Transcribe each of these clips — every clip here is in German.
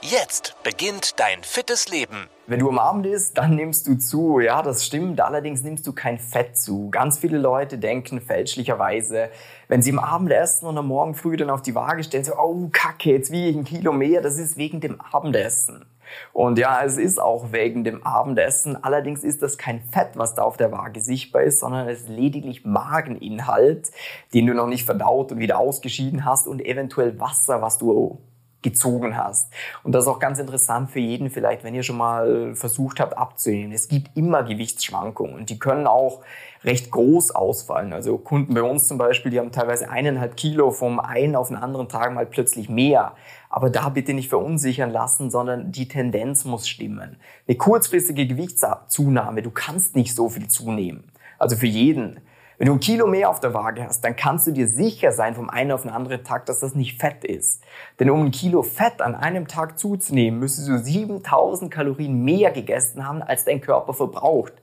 Jetzt beginnt dein fittes Leben. Wenn du am Abend isst, dann nimmst du zu. Ja, das stimmt. Allerdings nimmst du kein Fett zu. Ganz viele Leute denken fälschlicherweise, wenn sie am Abend essen und am Morgen früh dann auf die Waage stellen, so, oh, kacke, jetzt wiege ich ein Kilo mehr. Das ist wegen dem Abendessen. Und ja, es ist auch wegen dem Abendessen. Allerdings ist das kein Fett, was da auf der Waage sichtbar ist, sondern es ist lediglich Mageninhalt, den du noch nicht verdaut und wieder ausgeschieden hast und eventuell Wasser, was du gezogen hast. Und das ist auch ganz interessant für jeden vielleicht, wenn ihr schon mal versucht habt abzunehmen. Es gibt immer Gewichtsschwankungen und die können auch recht groß ausfallen. Also Kunden bei uns zum Beispiel, die haben teilweise eineinhalb Kilo vom einen auf den anderen Tag mal plötzlich mehr. Aber da bitte nicht verunsichern lassen, sondern die Tendenz muss stimmen. Eine kurzfristige Gewichtszunahme, du kannst nicht so viel zunehmen. Also für jeden. Wenn du ein Kilo mehr auf der Waage hast, dann kannst du dir sicher sein vom einen auf den anderen Tag, dass das nicht Fett ist. Denn um ein Kilo Fett an einem Tag zuzunehmen, müsstest du 7000 Kalorien mehr gegessen haben, als dein Körper verbraucht.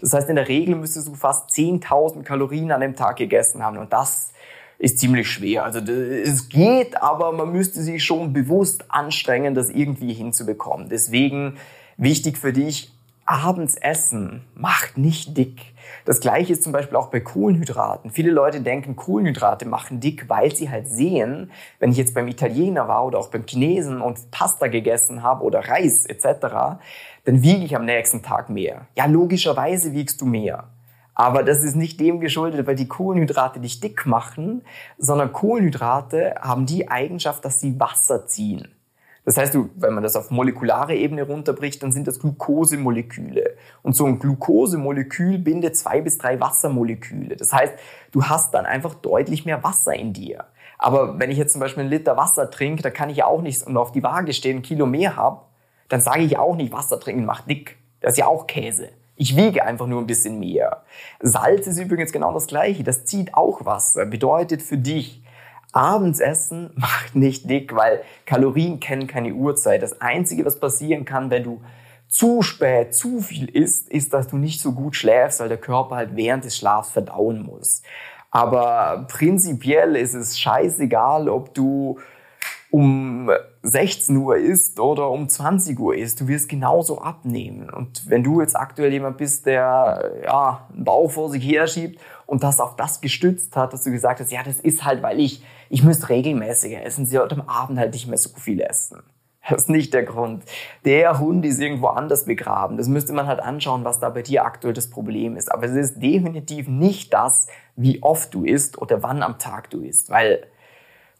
Das heißt, in der Regel müsstest du fast 10.000 Kalorien an einem Tag gegessen haben. Und das ist ziemlich schwer. Also es geht, aber man müsste sich schon bewusst anstrengen, das irgendwie hinzubekommen. Deswegen wichtig für dich, abends essen macht nicht dick. Das gleiche ist zum Beispiel auch bei Kohlenhydraten. Viele Leute denken, Kohlenhydrate machen dick, weil sie halt sehen, wenn ich jetzt beim Italiener war oder auch beim Chinesen und Pasta gegessen habe oder Reis etc., dann wiege ich am nächsten Tag mehr. Ja, logischerweise wiegst du mehr. Aber das ist nicht dem geschuldet, weil die Kohlenhydrate dich dick machen, sondern Kohlenhydrate haben die Eigenschaft, dass sie Wasser ziehen. Das heißt, wenn man das auf molekulare Ebene runterbricht, dann sind das Glukosemoleküle. Und so ein Glukosemolekül bindet zwei bis drei Wassermoleküle. Das heißt, du hast dann einfach deutlich mehr Wasser in dir. Aber wenn ich jetzt zum Beispiel einen Liter Wasser trinke, da kann ich ja auch nicht und auf die Waage stehen, ein Kilo mehr habe, dann sage ich auch nicht, Wasser trinken macht dick. Das ist ja auch Käse. Ich wiege einfach nur ein bisschen mehr. Salz ist übrigens genau das Gleiche. Das zieht auch Wasser. Bedeutet für dich, Abends essen macht nicht dick, weil Kalorien kennen keine Uhrzeit. Das Einzige, was passieren kann, wenn du zu spät zu viel isst, ist, dass du nicht so gut schläfst, weil der Körper halt während des Schlafs verdauen muss. Aber prinzipiell ist es scheißegal, ob du um 16 Uhr isst oder um 20 Uhr isst, du wirst genauso abnehmen. Und wenn du jetzt aktuell jemand bist, der ja, einen Bauch vor sich her schiebt und das auf das gestützt hat, dass du gesagt hast, ja, das ist halt, weil ich, ich müsste regelmäßiger essen, sie heute am Abend halt nicht mehr so viel essen. Das ist nicht der Grund. Der Hund ist irgendwo anders begraben. Das müsste man halt anschauen, was da bei dir aktuell das Problem ist. Aber es ist definitiv nicht das, wie oft du isst oder wann am Tag du isst. Weil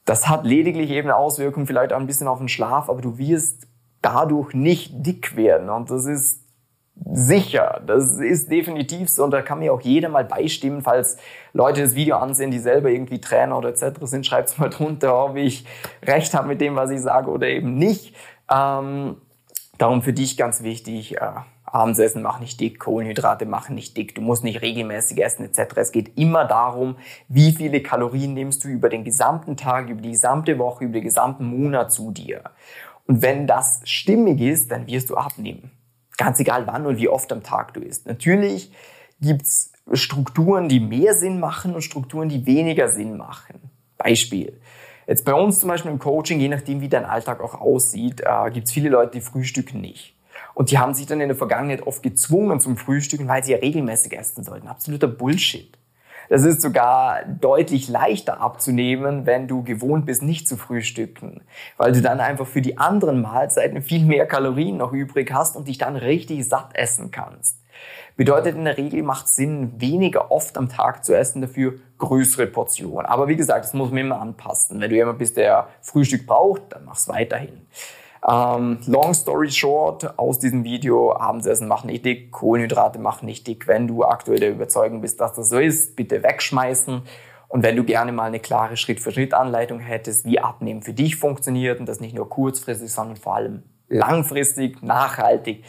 das hat lediglich eben eine Auswirkung vielleicht auch ein bisschen auf den Schlaf, aber du wirst dadurch nicht dick werden. Und das ist sicher. Das ist definitiv so. Und da kann mir auch jeder mal beistimmen, falls Leute das Video ansehen, die selber irgendwie Trainer oder etc. sind, schreibt's mal drunter, ob ich recht habe mit dem, was ich sage oder eben nicht. Ähm, darum für dich ganz wichtig, äh, Abendsessen macht nicht dick, Kohlenhydrate machen nicht dick, du musst nicht regelmäßig essen etc. Es geht immer darum, wie viele Kalorien nimmst du über den gesamten Tag, über die gesamte Woche, über den gesamten Monat zu dir. Und wenn das stimmig ist, dann wirst du abnehmen. Ganz egal wann und wie oft am Tag du isst. Natürlich gibt's Strukturen, die mehr Sinn machen und Strukturen, die weniger Sinn machen. Beispiel. Jetzt bei uns zum Beispiel im Coaching, je nachdem wie dein Alltag auch aussieht, äh, gibt's viele Leute, die frühstücken nicht. Und die haben sich dann in der Vergangenheit oft gezwungen zum Frühstücken, weil sie ja regelmäßig essen sollten. Absoluter Bullshit. Das ist sogar deutlich leichter abzunehmen, wenn du gewohnt bist, nicht zu frühstücken, weil du dann einfach für die anderen Mahlzeiten viel mehr Kalorien noch übrig hast und dich dann richtig satt essen kannst. Bedeutet in der Regel macht Sinn, weniger oft am Tag zu essen, dafür größere Portionen. Aber wie gesagt, das muss man immer anpassen. Wenn du jemand bist, der Frühstück braucht, dann mach's weiterhin. Ähm, long story short, aus diesem Video, Abendsessen macht nicht dick, Kohlenhydrate machen nicht dick. Wenn du aktuell der Überzeugung bist, dass das so ist, bitte wegschmeißen. Und wenn du gerne mal eine klare Schritt-für-Schritt-Anleitung hättest, wie Abnehmen für dich funktioniert und das nicht nur kurzfristig, sondern vor allem langfristig, nachhaltig,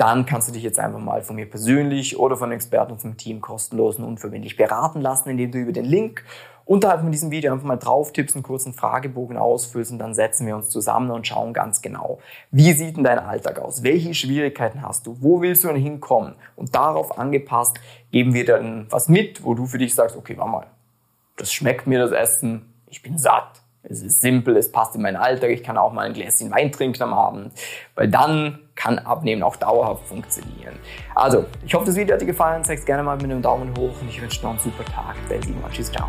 dann kannst du dich jetzt einfach mal von mir persönlich oder von Experten zum Team kostenlos und unverbindlich beraten lassen, indem du über den Link unterhalb von diesem Video einfach mal drauf tippst, einen kurzen Fragebogen ausfüllst und dann setzen wir uns zusammen und schauen ganz genau, wie sieht denn dein Alltag aus? Welche Schwierigkeiten hast du? Wo willst du denn hinkommen? Und darauf angepasst geben wir dann was mit, wo du für dich sagst, okay, warte mal, das schmeckt mir das Essen, ich bin satt. Es ist simpel, es passt in meinen Alltag, ich kann auch mal ein Gläschen Wein trinken am Abend, weil dann kann Abnehmen auch dauerhaft funktionieren. Also, ich hoffe, das Video hat dir gefallen, zeig es gerne mal mit einem Daumen hoch und ich wünsche dir noch einen super Tag. Dein Simon, tschüss, ciao.